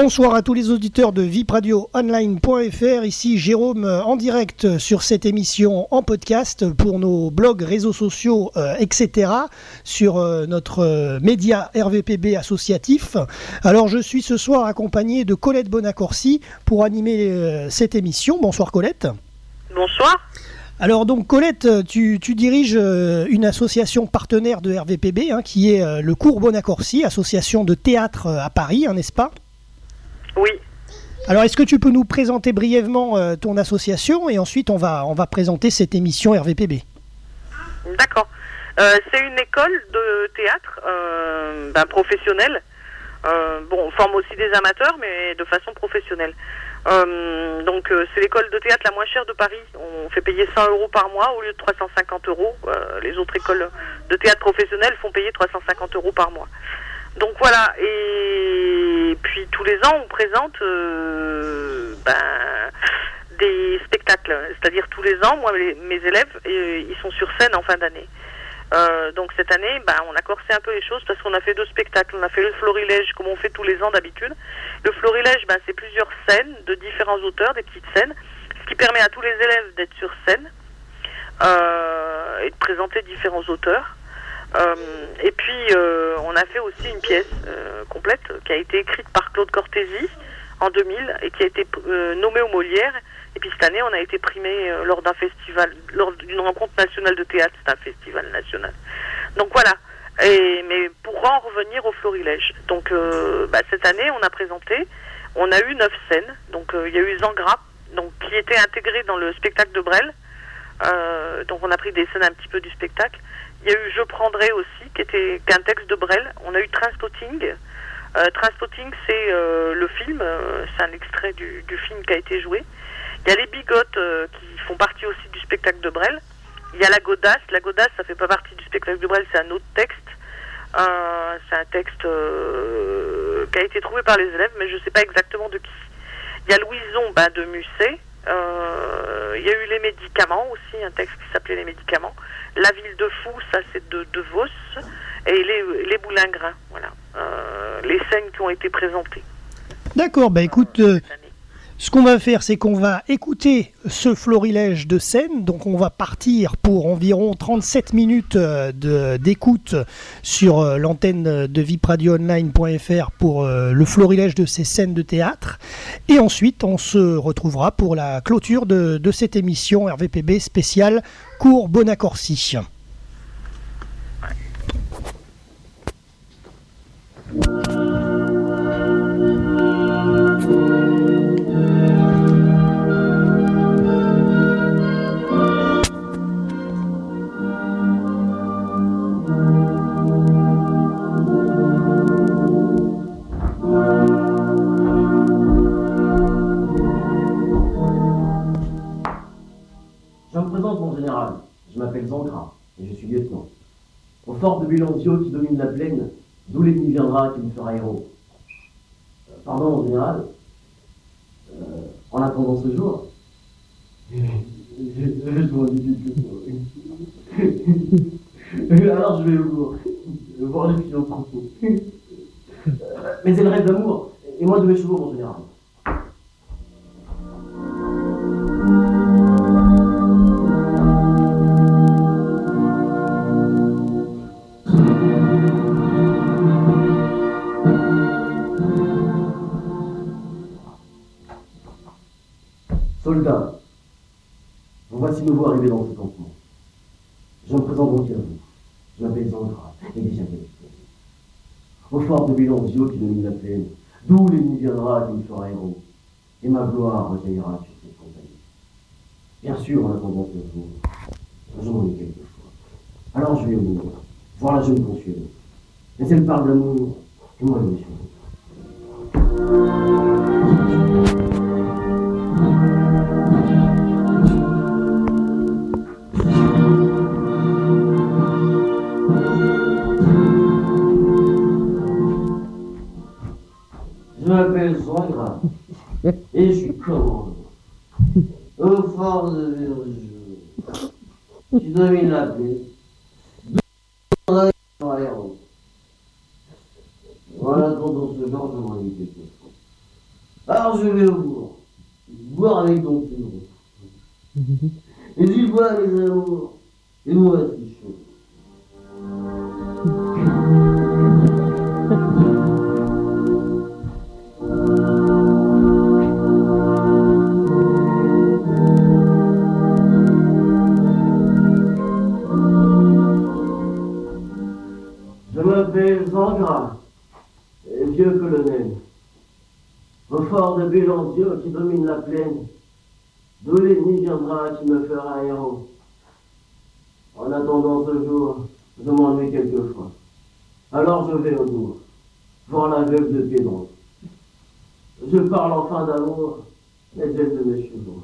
Bonsoir à tous les auditeurs de vipradioonline.fr. Ici Jérôme euh, en direct sur cette émission en podcast pour nos blogs, réseaux sociaux, euh, etc. sur euh, notre média RVPB associatif. Alors je suis ce soir accompagné de Colette Bonacorsi pour animer cette émission. Bonsoir Colette. Bonsoir. Alors donc Colette, tu, diriges une association partenaire de RVPB hein, qui est le Cours Bonacorsi, association de théâtre à Paris, hein, n'est-ce pas? Oui. Alors, est-ce que tu peux nous présenter brièvement euh, ton association et ensuite on va, on va présenter cette émission RVPB D'accord. Euh, c'est une école de théâtre euh, ben, professionnelle. bon, on forme aussi des amateurs, mais de façon professionnelle. donc, c'est l'école de théâtre la moins chère de Paris. On fait payer 100 euros par mois au lieu de 350 euros. les autres écoles de théâtre professionnelles font payer 350 euros par mois. Donc voilà, et puis tous les ans, on présente euh, ben, des spectacles. C'est-à-dire tous les ans, moi, mes élèves, euh, ils sont sur scène en fin d'année. Euh, donc cette année, ben, on a corsé un peu les choses parce qu'on a fait deux spectacles. On a fait le florilège comme on fait tous les ans d'habitude. Le florilège, ben, c'est plusieurs scènes de différents auteurs, des petites scènes, ce qui permet à tous les élèves d'être sur scène et de présenter différents auteurs. Euh, et puis, euh, on a fait aussi une pièce euh, complète qui a été écrite par Claude Cortési en 2000 et qui a été nommée au Molière. Et puis cette année, on a été primé lors d'un festival, lors d'une rencontre nationale de théâtre. C'est un festival national. Donc voilà. Et, mais pour en revenir au florilège. Donc bah, cette année, on a présenté, on a eu neuf scènes. Donc il y a eu Zangra, donc qui était intégré dans le spectacle de Brel. donc on a pris des scènes un petit peu du spectacle. Il y a eu Je prendrai aussi, qui était un texte de Brel. On a eu Transpotting. Euh, c'est euh, le film, euh, c'est un extrait du, film qui a été joué. Il y a les bigotes euh, qui font partie aussi du spectacle de Brel. Il y a la godasse. La godasse, ça fait pas partie du spectacle de Brel, c'est un autre texte. c'est un texte qui a été trouvé par les élèves, mais je ne sais pas exactement de qui. Il y a Louison ben, de Musset. Il y a eu les médicaments aussi, un texte qui s'appelait Les médicaments. La ville de Fou, ça c'est de, de Vos, et les, les Boulingrins, voilà, euh, les scènes qui ont été présentées. D'accord, bah écoute, euh, ce qu'on va faire, c'est qu'on va écouter ce florilège de scènes. Donc, on va partir pour environ 37 minutes euh, d'écoute sur euh, l'antenne de vipradioonline.fr pour euh, le florilège de ces scènes de théâtre. Et ensuite, on se retrouvera pour la clôture de, cette émission RVPB spéciale Cours Bonacorsi. Je m'appelle et je suis lieutenant. Au fort de Bulanzio qui domine la plaine, d'où l'ennemi viendra qui me fera héros. Euh, pardon, mon général. Euh, en attendant ce jour, je Alors je vais au voir les filles au troupeau. Mais elle rêve d'amour, et moi de mes chevaux, mon général. Voici nouveau arrivé dans ce campement. Je me présente donc à vous. Je m'appelle Zandra, et déjà Au fort de Bélanzio qui domine la plaine, d'où l'ennemi viendra qui me fera héros, et ma gloire rejaillira sur cette compagnie. Bien sûr, en attendant ce jour, je m'en ai quelquefois. Alors je vais au monde, voir la jeune Consuelo. Mais elle parle d'amour, et moi je me suis 2009 Voilà pendant ce genre de réalité. Alors je vais au bourg, boire avec ton plus. Mhm. Et dis voilà mes amours, et moi aussi. Zangras, et vieux colonel. Au fort de Bélanzio qui domine la plaine, d'où l'ennemi viendra qui me fera héros. En attendant ce jour, je m'ennuie quelquefois. Alors je vais au bourg, voir la veuve de Pédron. Je parle enfin d'amour, mais elle de mes chevaux.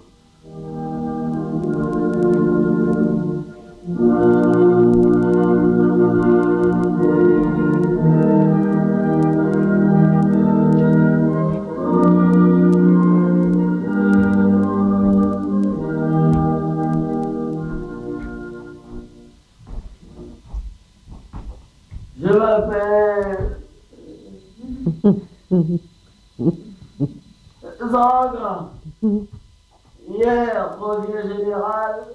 Hier, premier général,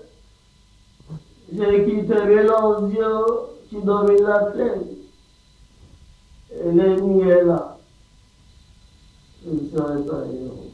j'ai quitté Mélanzio qui domine la plaine. Et l'ennemi est là. Je ne serai pas héros.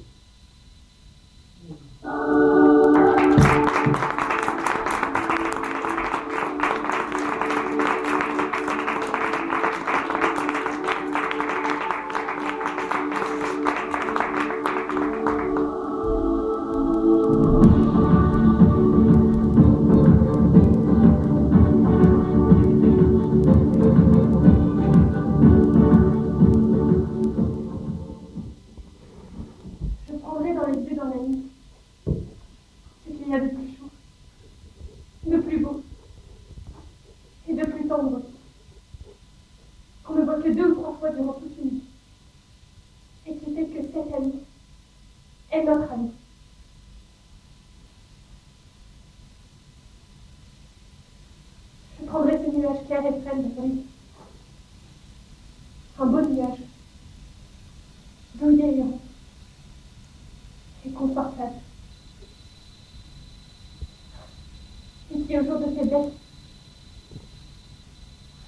Et qui, au jour de faiblesse,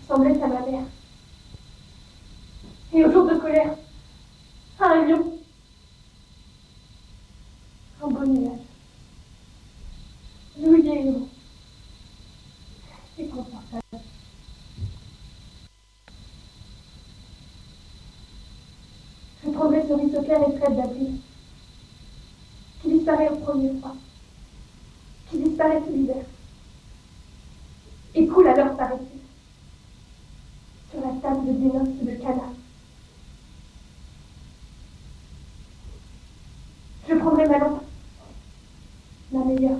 ressemblait à ma mère. Et au jour de colère, à un lion. Un beau nuage. Douillet et rond. Et confortable. Je prendrai ce ruisseau clair et disparaît au qui disparaît tout l'hiver, et coule alors, paraît-il, sur la table de dénoce de Cana. Je prendrai ma lampe, ma meilleure,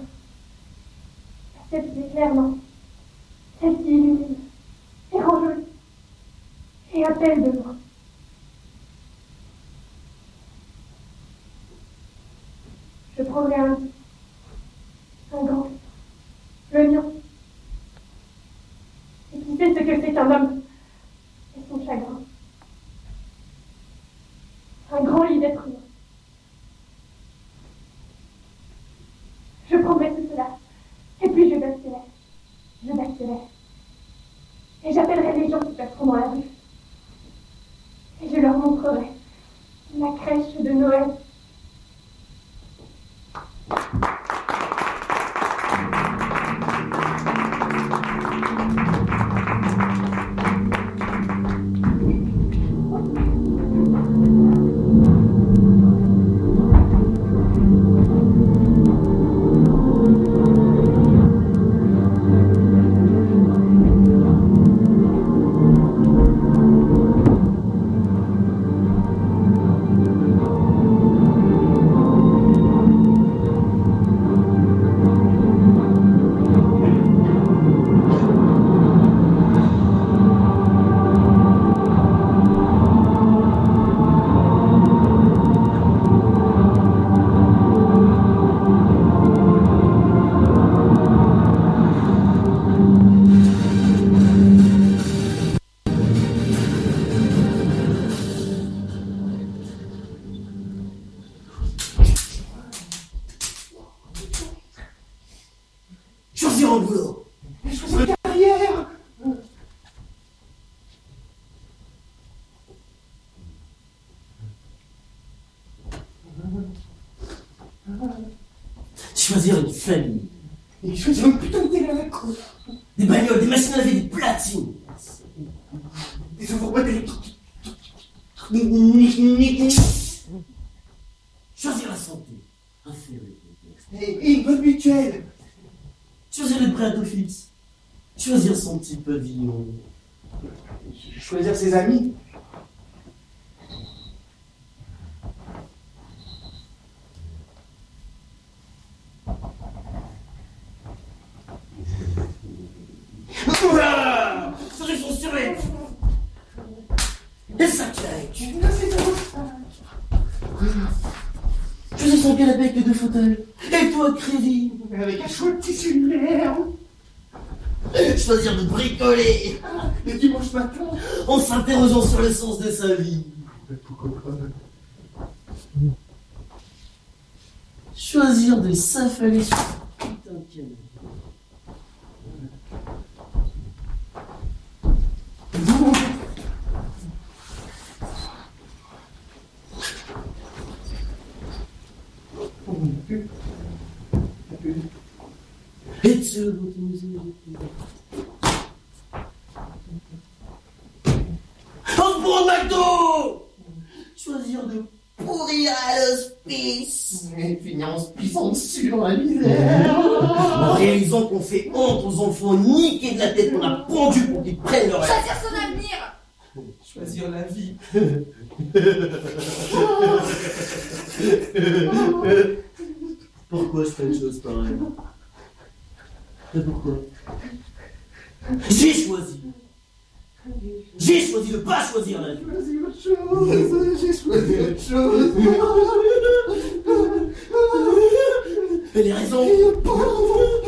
celle qui éclaire, celle qui illumine, et rangeuse, et appelle de loin. Je prendrai un, un grand, le mien. Et qui sait Choisir ses amis Ouah Choisir son survêt. Et sa claque. Choisir son canapé avec les deux fauteuils. Et toi, crédit. Avec un chouette tissu de merde Choisir de bricoler. Le dimanche matin En s'interrogeant sur le sens de sa vie. Choisir de s'affaler sur putain de canapé. Et tu le Oh, pour McDo! Choisir de pourrir à l'hospice. Et finir en se pissant dessus dans la misère. En réalisant qu'on fait honte aux enfants niqués de la tête qu'on a pendu pour qu'ils prennent leur. Choisir son avenir. Choisir la vie. Pourquoi je fais une chose pareille? Mais pourquoi? J'ai choisi J'ai choisi de pas choisir la vie. Choisir autre chose. J'ai choisi autre chose. Et les raisons On n'a pas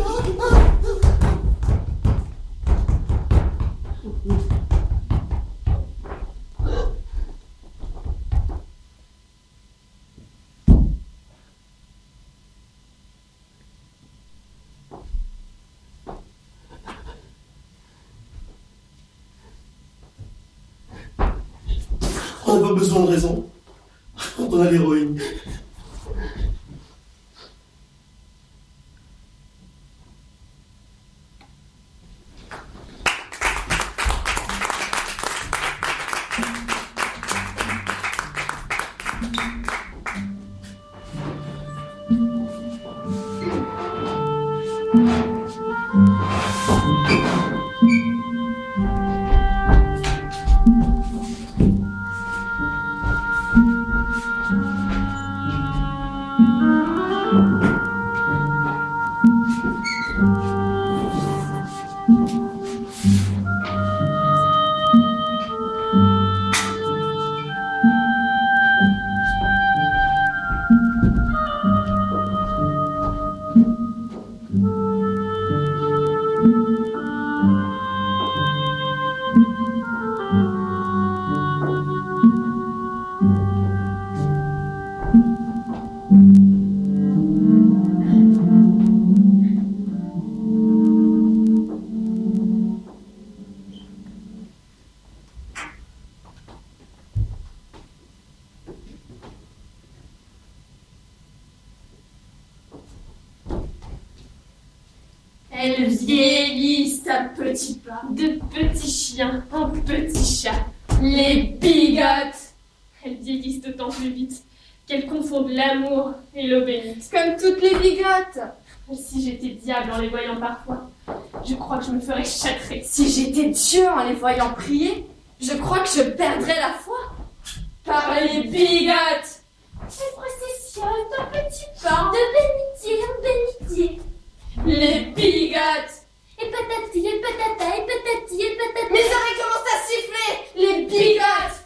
besoin de raison quand on a l'héroïne. Elles vieillissent à petits pas, de petits chiens en petits chats. Les bigotes Elles vieillissent d'autant plus vite qu'elles confondent l'amour et l'eau bénite. Comme toutes les bigotes Si j'étais diable en les voyant parfois, je crois que je me ferais châtrer. Si j'étais Dieu en les voyant prier, je crois que je perdrais la foi. Par les bigotes Les processions de petits pas, de bénitier en bénitier. Les bigotes Et patati, et patata, et patati, et patata. Mes oreilles commencent à siffler Les bigotes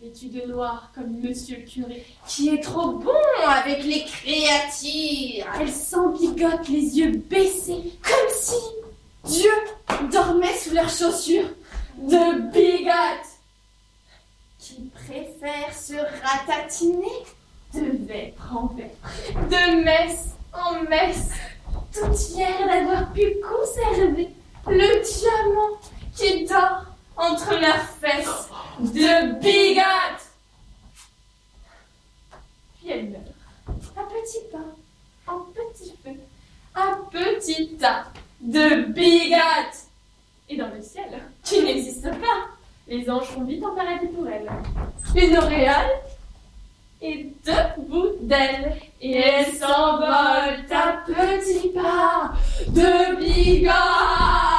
Vêtu de noir comme monsieur le curé. Qui est trop bon avec les créatures. Elle s'embigote les yeux baissés, Comme si Dieu dormait sous leurs chaussures. de bigotes Qui préfère se ratatiner De vêpres en vêpres, de messe en messe, toute fière d'avoir pu conserver le diamant qui dort entre leurs fesses de bigote. Puis elle meurt. À petits pas, en petit feu, à petit tas de bigote. Et dans le ciel, qui n'existe pas, les anges font vite en paradis pour elle. Une auréole et debout d'elle, et elle s'envole à petits pas de bigote.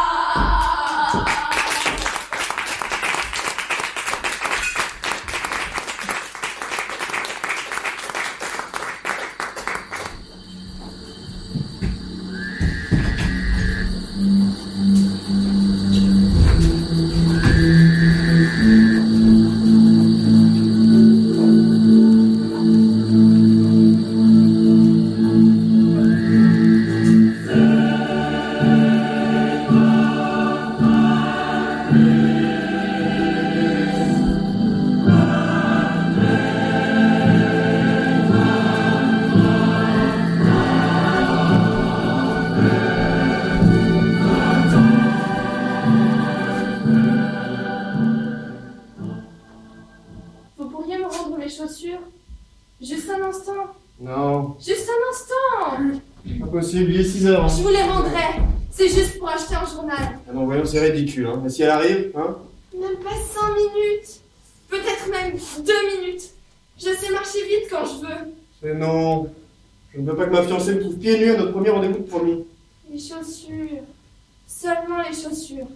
Si elle arrive, hein Même pas 5 minutes Peut-être même 2 minutes Je sais marcher vite quand je veux. Mais non. Je ne veux pas que ma fiancée me trouve pieds nus à notre premier rendez-vous de promis. Les chaussures. Seulement les chaussures.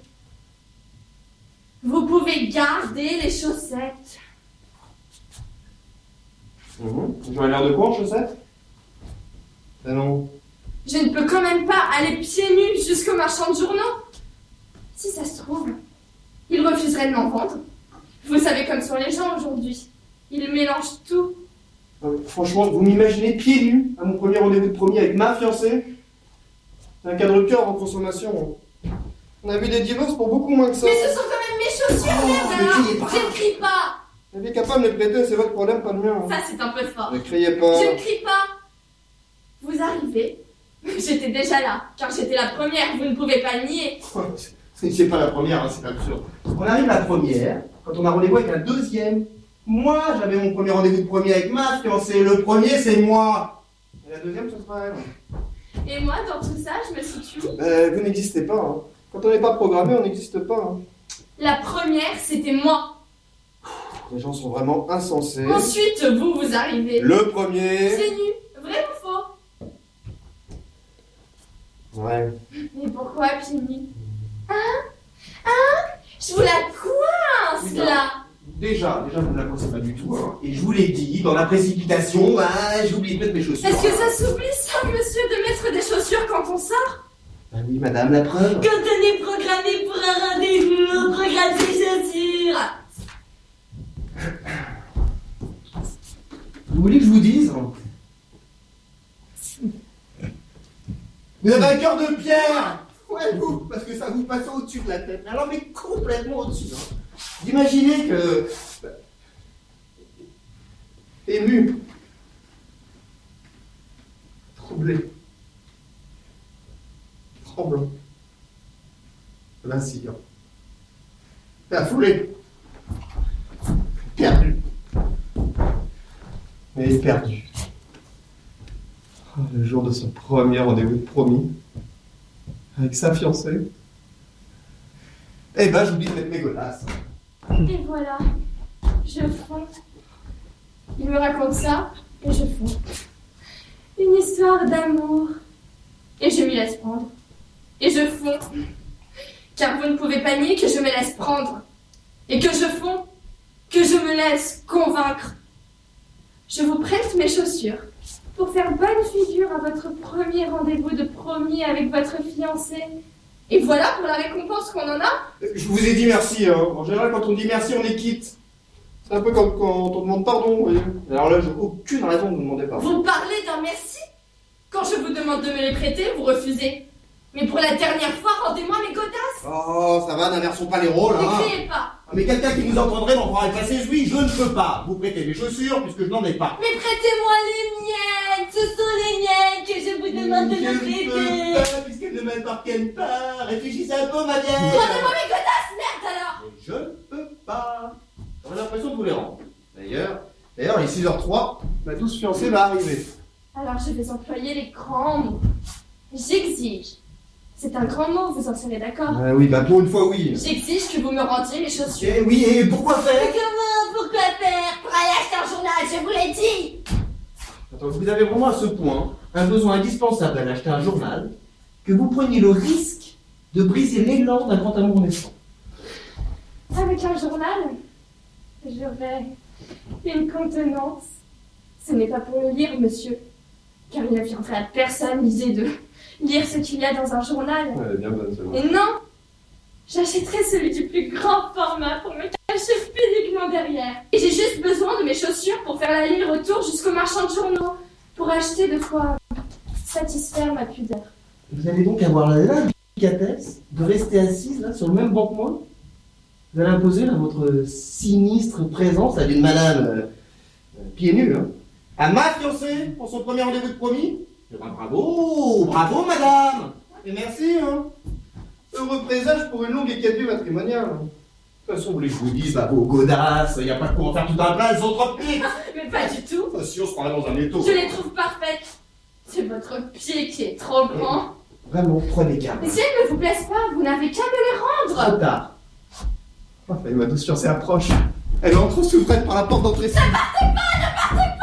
Vous pouvez garder les chaussettes. Mhm. J'aurais l'air de quoi en chaussettes? Ah non. Je ne peux quand même pas aller pieds nus jusqu'au marchand de journaux. Si ça se trouve, il refuserait de m'en vendre. Vous savez comme sont les gens aujourd'hui. Ils mélangent tout. Non, franchement, vous m'imaginez pieds nus à mon premier rendez-vous de promis avec ma fiancée un cadre cœur en consommation. On a vu des divorces pour beaucoup moins que ça. Mais ce sont quand même mes chaussures, Oh, merde pas. Je ne crie pas Elle est capable de me les prêter, c'est votre problème, pas le mien. hein. Ça, c'est un peu fort. Ne criez pas. Je ne crie pas. Vous arrivez. J'étais déjà là, car j'étais la première, vous ne pouvez pas le nier. C'est pas la première, hein, c'est absurde. On arrive la première, quand on a rendez-vous avec la deuxième. Moi, j'avais mon premier rendez-vous de premier avec ma fiancée. Le premier, c'est moi. Et la deuxième, ce sera elle. Et moi, dans tout ça, je me situe. Euh, vous n'existez pas. hein. Quand on n'est pas programmé, on n'existe pas. hein. La première, c'était moi. Les gens sont vraiment insensés. Ensuite, vous, vous arrivez. Le premier. C'est nu. Vrai ou faux? Ouais. Mais pourquoi pieds nus Hein Hein Je vous la coince, là Déjà, déjà, vous ne la pensez pas du tout. hein. Et je vous l'ai dit, dans la précipitation, bah, j'ai oublié de mettre mes chaussures. Est-ce que ça s'oublie, ça, monsieur, de mettre des chaussures quand on sort? Bah oui, madame, la preuve. Quand on est programmé pour un rendez-vous, on programme ses chaussures Vous voulez que je vous dise? Vous avez un cœur de pierre Ouais, vous, parce que ça vous passe au-dessus de la tête. Alors, mais complètement au-dessus. hein. Imaginez que... bah, Ému. Troublé. Tremblant. Vacillant. Affolé. Perdu. Mais perdu. Oh, Le jour de son premier rendez-vous de promis, avec sa fiancée. Eh ben, j'oublie de mettre mes. Et voilà, je fonds. Il me raconte ça, et je fonds. Une histoire d'amour. Et je m'y laisse prendre. Et je fonds. Car vous ne pouvez pas nier que je me laisse prendre. Et que je fonds. Que je me laisse convaincre. Je vous prête mes chaussures pour faire bonne figure à votre premier rendez-vous de promis avec votre fiancé. Et voilà pour la récompense qu'on en a. Je vous ai dit merci. Hein. En général, quand on dit merci, on est quitte. C'est un peu comme quand on demande pardon. vous voyez. Alors là, j'ai aucune raison de vous demander pardon. Vous parlez d'un merci? Quand je vous demande de me les prêter, vous refusez. Mais pour la dernière fois, rendez-moi mes godasses Oh, ça va, n'inversons pas les rôles, Ne hein. criez pas Ah, Mais quelqu'un qui nous entendrait m'en prendrait pas ses oui, je ne peux pas vous prêter mes chaussures puisque je n'en ai pas. Mais prêtez-moi les miennes Ce sont les miennes que je vous demande de je me ne prêter peux pas puisqu'elles ne m'appartiennent pas. Réfléchissez un peu, ma vieille. Rendez-moi mes godasses, merde alors Mais je ne peux pas. J'aurais l'impression de vous les rendre. D'ailleurs, d'ailleurs, il est 6h03, ma douce fiancée va arriver. Alors je vais employer les mots. J'exige. C'est un grand mot, vous en serez d'accord Ah oui, bah pour une fois, oui. J'exige que vous me rendiez mes chaussures. Eh oui, et pourquoi Mais faire comment Pourquoi faire? Pour aller acheter un journal, je vous l'ai dit Attends, vous avez vraiment à ce point un besoin indispensable d'aller acheter un journal que vous preniez le risque de briser l'élan d'un grand amour naissant. Avec un journal, j'aurai une contenance. Ce n'est pas pour le lire, monsieur, car il ne viendrait à personne l'idée de lire ce qu'il y a dans un journal. Ouais, bien bonne, c'est Et non J'achèterai celui du plus grand format pour me cacher physiquement derrière. Et j'ai juste besoin de mes chaussures pour faire l'aller-retour jusqu'au marchand de journaux, pour acheter de quoi satisfaire ma pudeur. Vous allez donc avoir l'indélicatesse de rester assise là sur le même banc que moi Vous allez imposer là, votre sinistre présence à d'une madame euh, euh, pieds nus, hein À ma fiancée pour son premier rendez-vous de promis Eh ben, bravo Bravo madame Et merci, hein Heureux présage pour une longue et quête vie matrimoniale. De toute façon, vous voulez que je vous dise, bah, vos godasses, il n'y a pas de quoi en faire tout un plat, elles sont trop petites Mais pas du tout Enfin, si on se croirait dans un étau. Je les trouve parfaites C'est votre pied qui est trop grand. Vraiment, prenez garde. Mais si elles ne vous plaisent pas, vous n'avez qu'à me les rendre Trop tard. Enfin, ma douce fiancée approche. Elle entre sous prête par la porte d'entrée. Ah,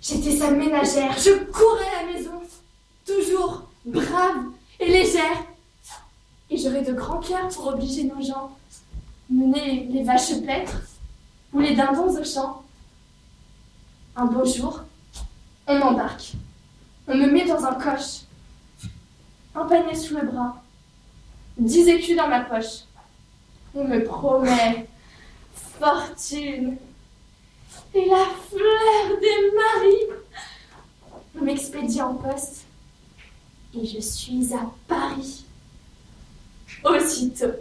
j'étais sa ménagère, je courais la maison, toujours brave et légère. Et j'aurais de grands cœurs pour obliger nos gens, mener les vaches paîtres ou les dindons au champ. Un beau jour, on m'embarque. On me met dans un coche. Un panier sous le bras. Dix écus dans ma poche. On me promet fortune. Et la fleur des maris. On m'expédie en poste. Et je suis à Paris. Aussitôt.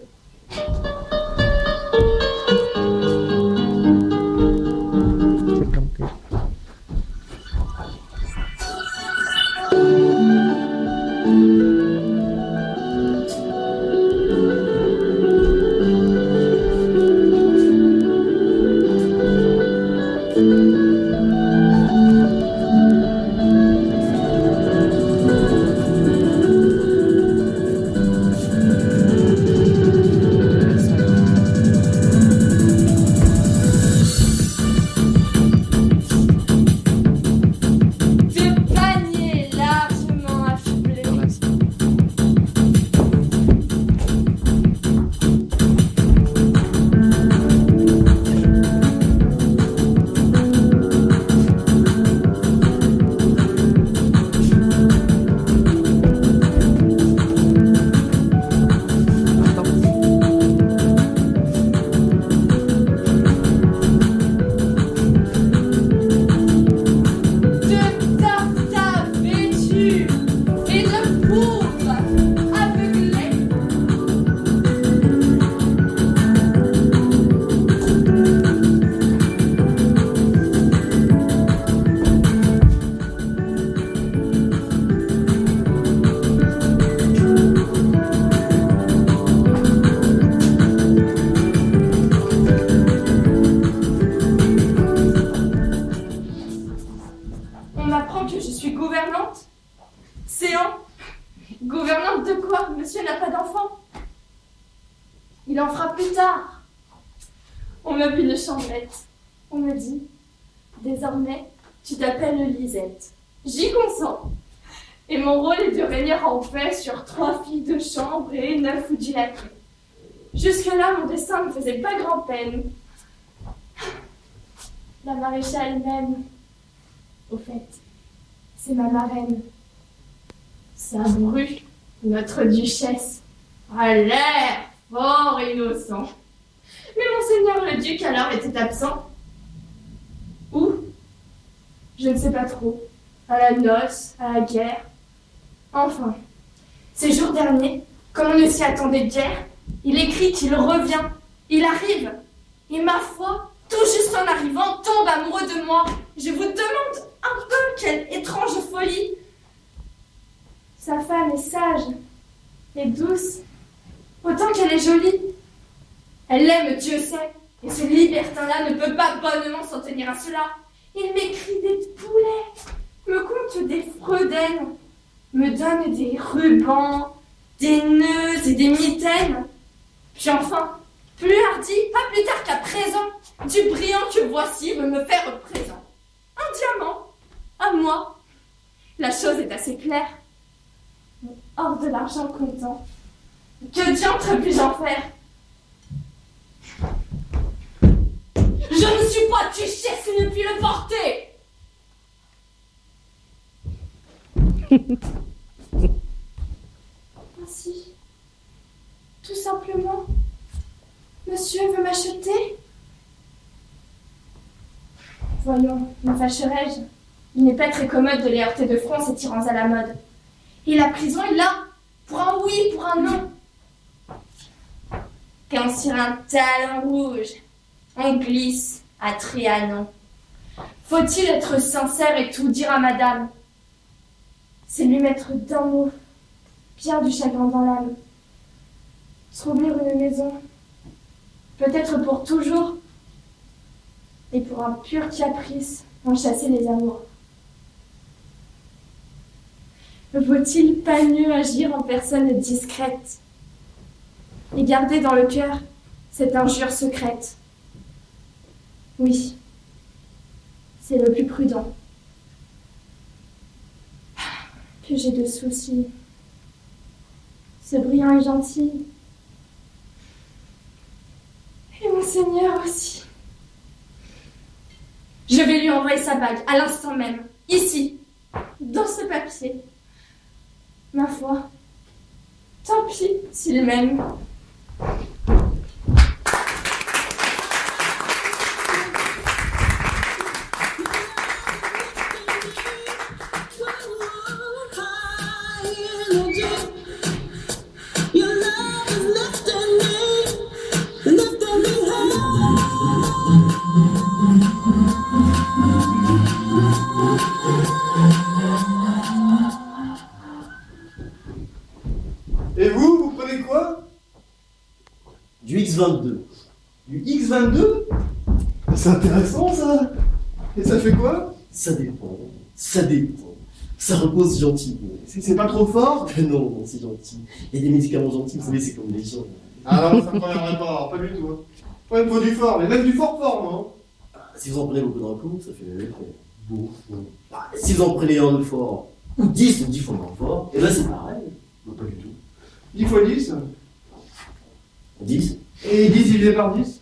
Duchesse, a l'air fort innocent. Mais monseigneur le duc alors était absent. Où? Je ne sais pas trop. À la noce, à la guerre. Enfin, ces jours derniers, comme on ne s'y attendait guère, il écrit qu'il revient. Il arrive. Et ma foi, tout juste en arrivant, tombe amoureux de moi. Je vous demande un peu quelle étrange folie. Sa femme est sage et douce, autant qu'elle est jolie. Elle l'aime, Dieu sait, et ce libertin-là ne peut pas bonnement s'en tenir à cela. Il m'écrit des poulets, me conte des fredaines, me donne des rubans, des nœuds et des mitaines. Puis enfin, plus hardi, pas plus tard qu'à présent, du brillant que voici veut me faire présent. Un diamant, à moi. La chose est assez claire. Hors de l'argent comptant, que diantre puis-je en faire. Je ne suis pas duchesse et ne puis le porter. Ainsi, tout simplement, monsieur veut m'acheter. Voyons, me fâcherais-je Il n'est pas très commode de les heurter de front, ces tyrans à la mode. Et la prison est là, pour un oui, pour un non. Quand sur un talon rouge, on glisse à Trianon. Faut-il être sincère et tout dire à madame? C'est lui mettre d'un mot bien du chagrin dans l'âme. Troubler une maison, peut-être pour toujours, et pour un pur caprice en chasser les amours. Vaut-il pas mieux agir en personne discrète et garder dans le cœur cette injure secrète? Oui, c'est le plus prudent. Que j'ai de soucis. Ce brillant est gentil. Et mon Seigneur aussi. Je vais lui envoyer sa bague à l'instant même, ici, dans ce papier. Ma foi, tant pis s'il m'aime. Du X22. Du X22 C'est intéressant ça Et ça fait quoi? Ça dépend. Ça dépend. Ça repose gentiment. C'est pas trop fort? Non, non, c'est gentil. Il y a des médicaments gentils, vous savez, c'est comme les gens. Ah non, ça me conviendrait pas, pas du tout. hein. Ouais, il faut du fort, mais même du fort fort, moi. hein. Si vous en prenez beaucoup d'un coup, ça fait même. Bon, bon. Bah, si vous en prenez un de fort, ou 10 ou 10 fois moins fort, et là c'est pareil. Non, pas du tout. 10 fois 10 10 Et 10 divisé par 10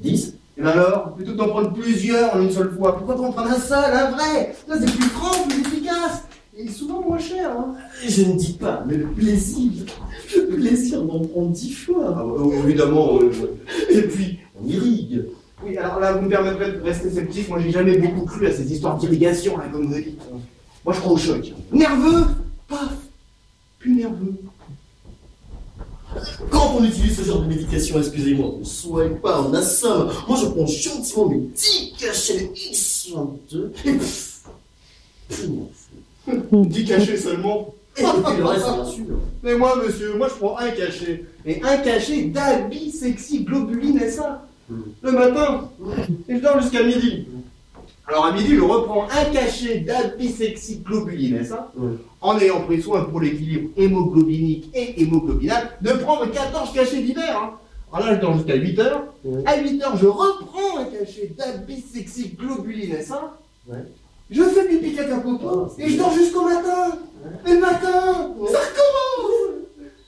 10 Et ben alors, plutôt que d'en prendre plusieurs en une seule fois, pourquoi t'en prendre un seul, un vrai? Ça c'est plus franc, plus efficace Et souvent moins cher, hein Je ne dis pas, mais le plaisir, le plaisir d'en prendre 10 fois. Ah bah, évidemment, Et puis, on irrigue. Oui, alors là, vous me permettrez de rester sceptique. Moi, j'ai jamais beaucoup cru à ces histoires d'irrigation, là, comme vous dites. Moi, je crois au choc. Nerveux? Paf Plus nerveux. Quand on utilise ce genre de médication, excusez-moi, on ne soigne pas, on assomme. Moi, je prends gentiment mes 10 cachets de X22 et pff, plus nerveux. 10 cachets seulement. Et puis le reste, bien sûr. Mais moi, monsieur, moi, je prends un cachet. Et un cachet d'habits sexy globuline et ça? Le matin. Et je dors jusqu'à midi. Alors à midi, je reprends un cachet d'albisexiclobuline, est ça Ouais. En ayant pris soin pour l'équilibre hémoglobinique et hémoglobinal de prendre 14 cachets d'hiver. Hein. Alors là, je dors jusqu'à 8 heures. À 8 heures, je reprends un cachet d'albisexiclobuline, est ça Ouais. Je fais pipi caca popo Ah, et je dors jusqu'au matin. Et le matin, ça recommence.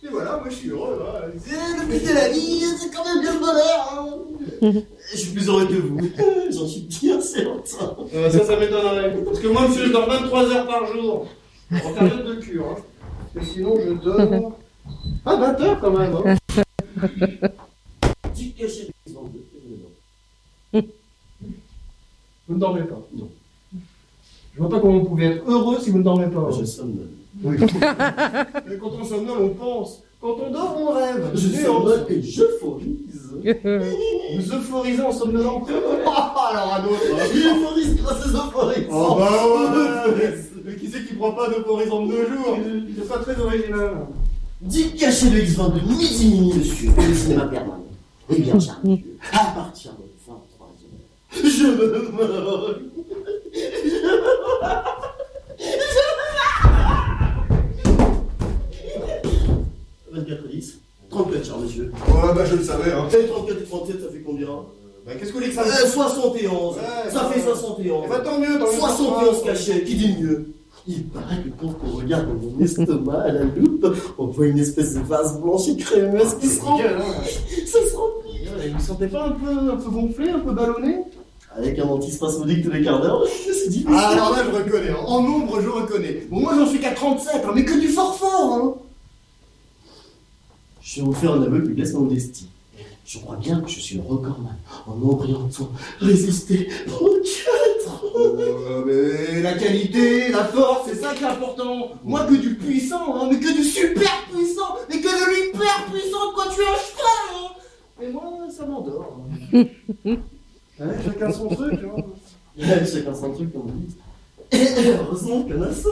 Et voilà, moi je suis heureux. Hein. C'est le but de la vie, c'est quand même bien le bonheur. hein. Je suis plus heureux que vous. J'en suis bien certain. Euh, ça, ça m'étonnerait. Parce que moi, monsieur, je dors 23 heures par jour. En période de cure. Hein. Sinon, je dors. Ah, 20 heures quand même. Hein. Vous ne dormez pas. Non. Je vois pas comment vous pouvez être heureux si vous ne dormez pas. Je somnole. Oui. Mais quand on somnole, on pense. Quand on dort, on rêve. Je Et on- somnole et je forise. Vous euphorisez en somnolant. Ah, alors à d'autres. hein. Je forise grâce aux euphorisants. Oh bah ouais Mais qui c'est qui prend pas d'euphorisant de deux jours C'est pas très original. 10 cachets de X22 midi, monsieur. Et le cinéma permanent. Eh bien, cher monsieur, à partir de 23 heures, je me meurs. Je me meurs. 24 et 10. 34, cher monsieur. Ouais, bah je le savais, hein. Et 34 et 37, ça fait combien? Bah qu'est-ce que vous voulez que ça euh, 71. Ouais, ça fait 71. Eh bah tant mieux, tant mieux. 71 cachets, qui dit mieux? Il paraît que quand on regarde dans mon estomac à la loupe, on voit une espèce de vase blanche et crémeuse qui se remplit. Ça se remplit. Vous sentez pas un peu, un peu gonflé, un peu ballonné? Avec un antispasmodique tous les quarts d'heure, c'est difficile. Ah alors là je reconnais, hein. en nombre je reconnais. Bon moi j'en suis qu'à 37, hein, mais que du fort fort hein. Je vais vous faire un aveu qui blesse ma modestie. Je crois bien que je suis le recordman en en pendant 4 Euh, mais la qualité, la force, c'est ça qui est important. Moi que du puissant, hein, mais que du super puissant, mais que de l'hyper puissant, quoi tu es un cheval hein. Mais moi ça m'endort. hein. Ouais, chacun son truc, hein. Chacun son truc, comme dites. Et heureusement qu'on a ça.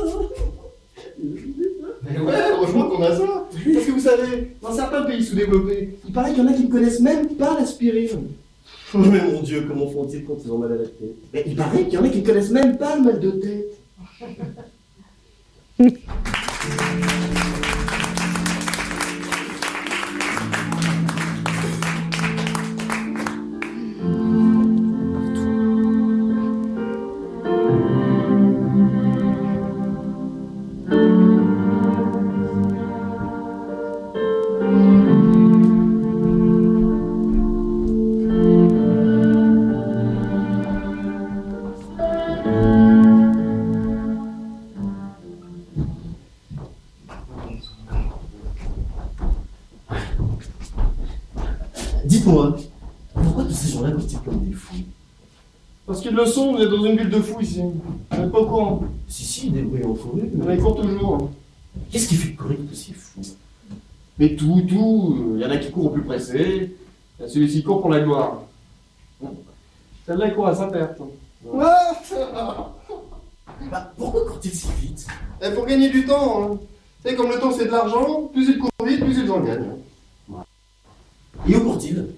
Mais ouais, heureusement qu'on a ça. Parce que vous savez, dans certains pays sous-développés, il paraît qu'il y en a qui ne connaissent même pas l'aspirine. Oh, mais mon dieu, comment font-ils quand ils ont mal à la tête? Mais il paraît qu'il y en a qui ne connaissent même pas le mal de tête. Vous êtes dans une ville de fous ici. Vous n'êtes pas au courant. Si, si, des bruits en forêt. On les court toujours. Qu'est-ce qui fait courir ces fous Mais tout, tout, il y en a qui courent au plus pressé, il y a celui qui court pour la gloire. Celle-là, il court à sa perte. Bah, pourquoi court-il si vite? Et pour gagner du temps, hein. Tu sais, comme le temps c'est de l'argent, plus ils courent vite, plus ils en gagnent. Et où court-il?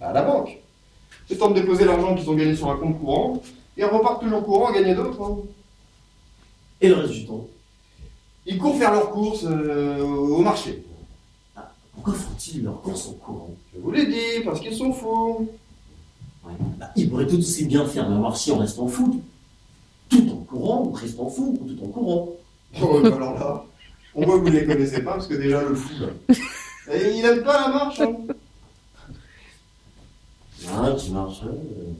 Bah, à la banque. C'est temps de déposer l'argent qu'ils ont gagné sur un compte courant, et repartent toujours courant à gagner d'autres. hein. Et le reste du temps? Ils courent faire leurs courses euh, au marché. Pourquoi font-ils leurs courses en courant? Je vous l'ai dit, parce qu'ils sont fous. Ouais. Bah, Ils pourraient tout aussi bien faire leur marché en restant fous. Tout en courant, ou restant fou, ou tout en courant. Oh, bah alors là, on voit que vous ne les connaissez pas, parce que déjà le fou, là. Il aime pas la marche, hein. Ah, qui marche. hein, euh.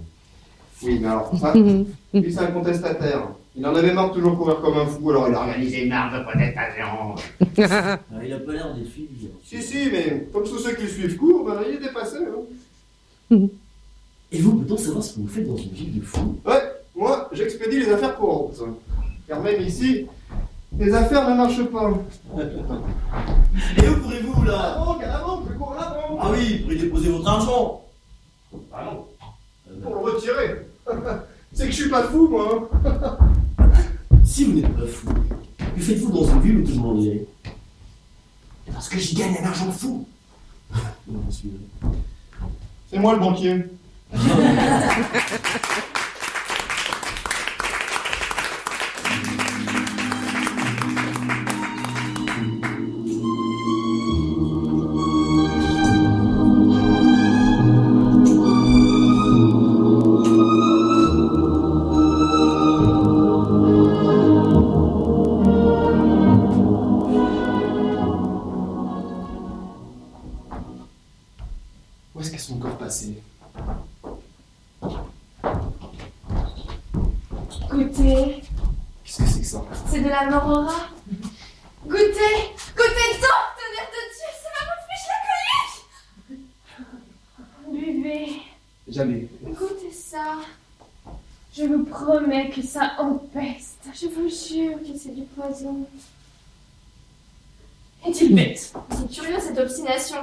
Oui, mais alors, ça, lui, c'est un contestataire. Il en avait marre de toujours courir comme un fou, alors il a organisé une marche de protestation. Ah, il a pas l'air d'être fidèle. Si, si, mais comme tous ceux qui le suivent courent, ben, il est dépassé. Hein. Et vous, peut-on savoir ce que vous faites dans une ville de fous Ouais, moi, j'expédie les affaires courantes. Car même ici, les affaires ne marchent pas. Et où courez-vous là? Ah bon, carrément, je cours là. Ah oui, pour y déposer votre argent Ah non, pour le retirer. c'est que je suis pas fou, moi. hein. Si vous n'êtes pas fou, que faites-vous dans une ville où tout le monde y est? Parce que j'y gagne un argent fou. C'est moi le banquier. Est-il bête C'est curieux cette obstination.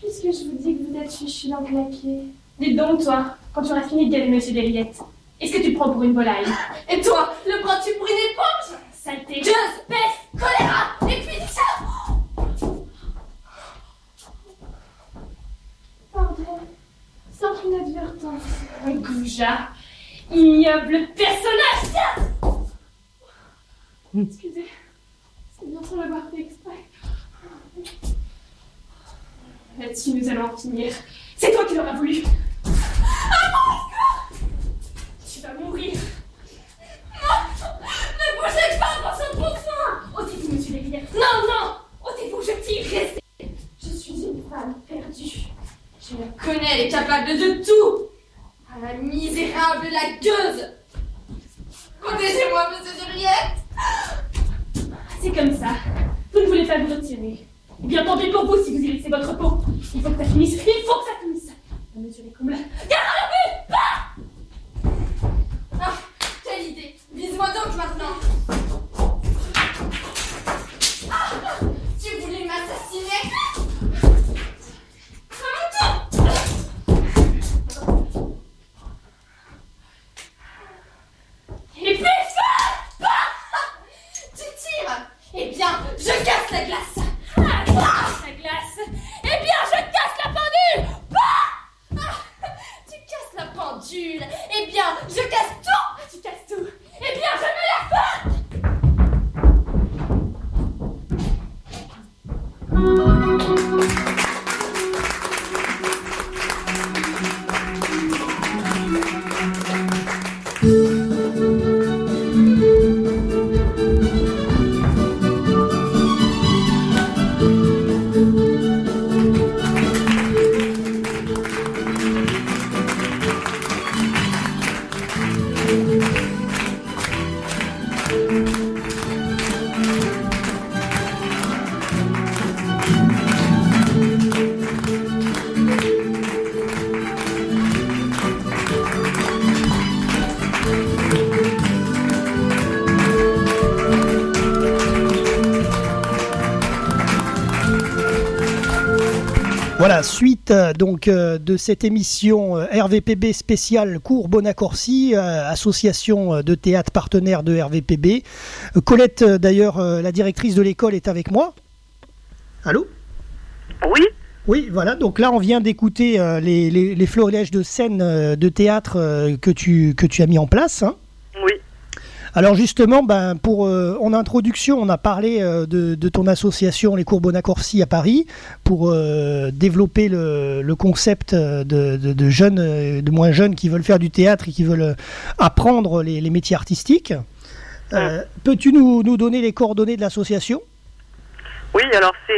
Puisque je vous dis que vous êtes fichu dans claqué. Dites donc, toi, quand tu auras fini de galer Monsieur Derriette, est-ce que tu prends pour une volaille? Et toi, le prends-tu pour une éponge? Saleté Gueuse, peste, choléra, et puis ça Pardon, sans inadvertance. Goujat, ignoble personnage Excusez, c'est bien sans l'avoir fait Là-dessus, nous allons en finir. C'est toi qui l'auras voulu. Ah Tu vas mourir. Non Ne bougez pas, concentrez-vous Ôtez-vous, monsieur Lévillette. Non, non Ôtez-vous, je tire, restez Je suis une femme perdue. Je la connais, elle est capable de tout Ah, la misérable, la gueuse Protégez-moi, monsieur Juliette C'est comme ça. Vous ne voulez pas vous retirer. Eh bien, pis pour vous si vous y laissez votre peau. Il faut que ça finisse. Il faut que ça finisse. Ah, monsieur les combles. Garde à la vue Ah Quelle idée Vise-moi donc maintenant Ah Tu voulais m'assassiner? À Et puis feu Tu tires Eh bien, je casse la glace donc euh, de cette émission euh, RVPB spéciale cours Bonacorsi, euh, association de théâtre partenaire de RVPB. Colette, d'ailleurs, la directrice de l'école, est avec moi. Allô? Oui, Oui, voilà. Donc là, on vient d'écouter euh, les, les, les florilèges de scènes euh, de théâtre euh, que, tu, que tu as mis en place. hein? oui. Alors justement, ben, pour, euh, en introduction, on a parlé euh, de, de ton association Les Cours Bonacorsi à Paris pour euh, développer le, le concept de, de- de jeunes, de moins jeunes qui veulent faire du théâtre et qui veulent apprendre les, les métiers artistiques. Euh, Peux-tu nous, nous donner les coordonnées de l'association? Oui, alors c'est,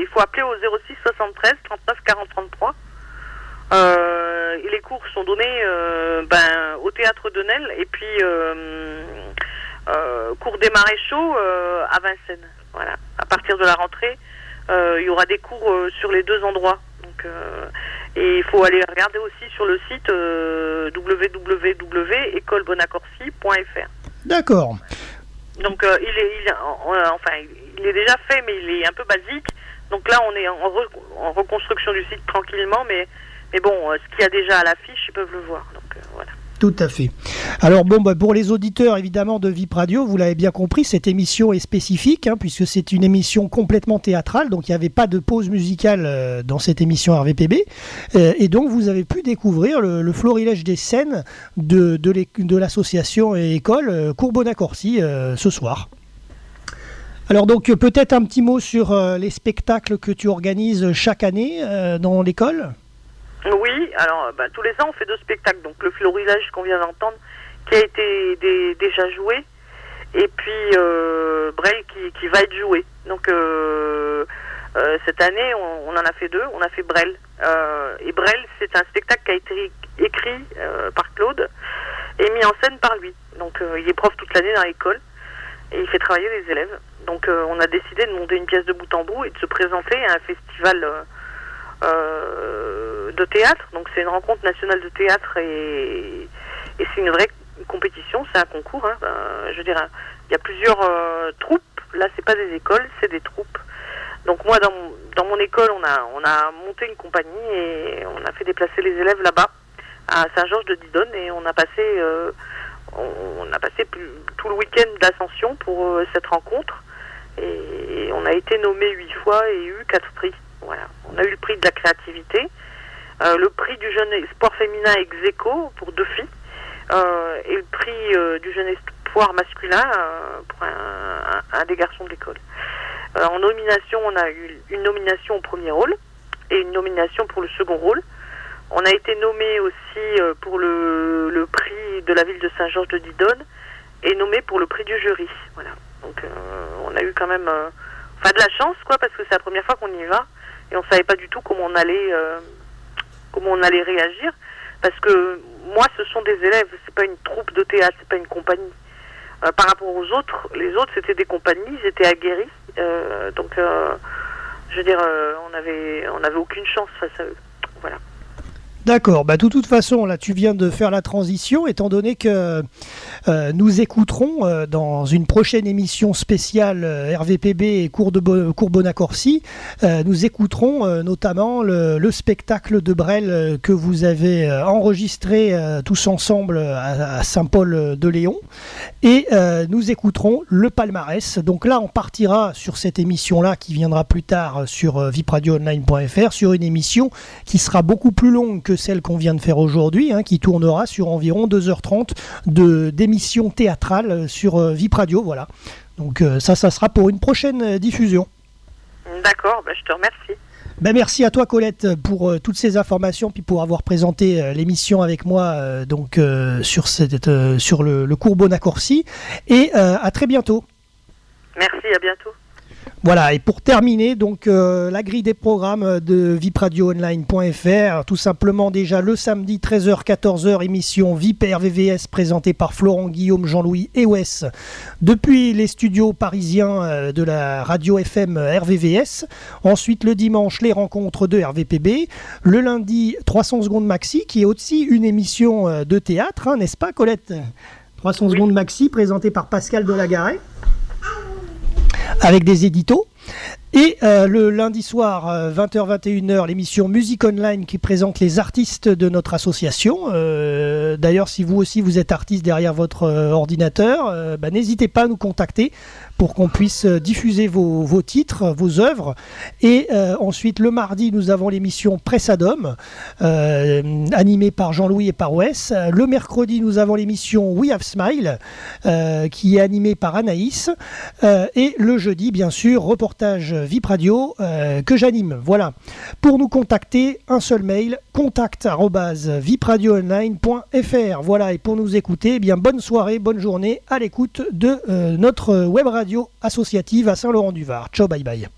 il faut appeler au 06 73 39 40 33. Euh, et les cours sont donnés euh, ben, au théâtre de Nesle et puis euh, cours des maréchaux euh, à Vincennes. Voilà. À partir de la rentrée, euh, il y aura des cours euh, sur les deux endroits. Donc, euh, et il faut aller regarder aussi sur le site euh, www.écolebonacorsi.fr. D'accord. Donc euh, il est, il, enfin, il est déjà fait, mais il est un peu basique. Donc là, on est en, re- en reconstruction du site tranquillement, mais mais bon, euh, ce qu'il y a déjà à l'affiche, ils peuvent le voir. Donc euh, voilà. Tout à fait. Alors bon, bah, pour les auditeurs évidemment de Vip Radio, vous l'avez bien compris, cette émission est spécifique hein, puisque c'est une émission complètement théâtrale, donc il n'y avait pas de pause musicale euh, dans cette émission RVPB, Euh, et donc vous avez pu découvrir le, florilège des scènes de, l'association et école euh, Courbona-Corsi euh, ce soir. Alors donc peut-être un petit mot sur les spectacles que tu organises chaque année dans l'école? Oui, alors euh, bah, tous les ans, on fait deux spectacles. Donc le florilège qu'on vient d'entendre, qui a été dé- déjà joué, et puis euh, qui, va être joué. Donc euh, euh, cette année, on, on en a fait deux. On a fait Brel et Brel, c'est un spectacle qui a été écrit par Claude et mis en scène par lui. Donc il est prof toute l'année dans l'école et il fait travailler les élèves. Donc on a décidé de monter une pièce de bout en bout et de se présenter à un festival de théâtre. Donc c'est une rencontre nationale de théâtre et, c'est une vraie compétition, c'est un concours. Hein. je veux dire, il y a plusieurs troupes. Là, c'est pas des écoles, c'est des troupes. Donc moi, dans, mon école, on a, on a monté une compagnie et on a fait déplacer les élèves là-bas, à Saint-Georges de Didonne, et on a passé, euh, on, a passé tout le week-end d'ascension pour euh, cette rencontre. Et on a été nommé huit fois et eu quatre prix. On a eu le prix de la créativité, euh, le prix du jeune sport féminin ex pour deux filles, et le prix du jeune espoir masculin pour un, des garçons de l'école. Euh, en nomination, on a eu une nomination au premier rôle et une nomination pour le second rôle. On a été nommé aussi euh, pour le, prix de la ville de Saint-Georges de Didonne et nommé pour le prix du jury. Voilà. Donc euh, on a eu quand même de la chance quoi parce que c'est la première fois qu'on y va et on savait pas du tout comment on allait comment on allait réagir parce que moi ce sont des élèves, c'est pas une troupe de théâtre, c'est pas une compagnie. par rapport aux autres, les autres c'était des compagnies, ils étaient aguerris euh, donc, euh, je veux dire, euh, on avait, on n'avait aucune chance face à eux. Voilà. D'accord, bah de toute façon, là tu viens de faire la transition, étant donné que euh, nous écouterons euh, dans une prochaine émission spéciale euh, RVPB et cours de nous écouterons notamment le, spectacle de Brel que vous avez enregistré tous ensemble à, Saint-Paul de Léon, et nous écouterons le palmarès. Donc là, on partira sur cette émission-là qui viendra plus tard sur vipradioonline.fr, sur une émission qui sera beaucoup plus longue que celle qu'on vient de faire aujourd'hui, hein, qui tournera sur environ 2h30 de d'émissions théâtrales sur euh, Vip Radio. Voilà. Donc euh, ça, ça sera pour une prochaine euh, diffusion. D'accord, bah, je te remercie. Ben merci à toi Colette pour toutes ces informations puis pour avoir présenté l'émission avec moi donc sur cette sur le, le cours Bonacorsi et à très bientôt. Merci, à bientôt. Voilà, et pour terminer, donc euh, la grille des programmes de vipradioonline.fr, tout simplement déjà le samedi 13h-14h, émission VIP RVVS présentée par Florent Guillaume, Jean-Louis et Wes depuis les studios parisiens euh, de la radio FM RVVS. Ensuite, le dimanche, les rencontres de RVPB. Le lundi, 300 secondes maxi, qui est aussi une émission euh, de théâtre, hein, n'est-ce pas Colette? 300 secondes maxi, présentée par Pascal Delagaret avec des éditos. Et euh, le lundi soir, 20h-21h, euh, l'émission Musique Online qui présente les artistes de notre association. Euh, d'ailleurs, si vous aussi vous êtes artiste derrière votre ordinateur, bah, n'hésitez pas à nous contacter pour qu'on puisse diffuser vos, titres, vos œuvres. Et ensuite, le mardi, nous avons l'émission Pressadom, euh, animée par Jean-Louis et par Wes. Le mercredi, nous avons l'émission We Have Smile, qui est animée par Anaïs. Et le jeudi, bien sûr, reportage VIP Radio que j'anime. Voilà. Pour nous contacter, un seul mail, contact.vipradioonline.fr. Voilà. Et pour nous écouter, eh bien, bonne soirée, bonne journée à l'écoute de notre web radio associative à Saint-Laurent-du-Var. Ciao, bye bye.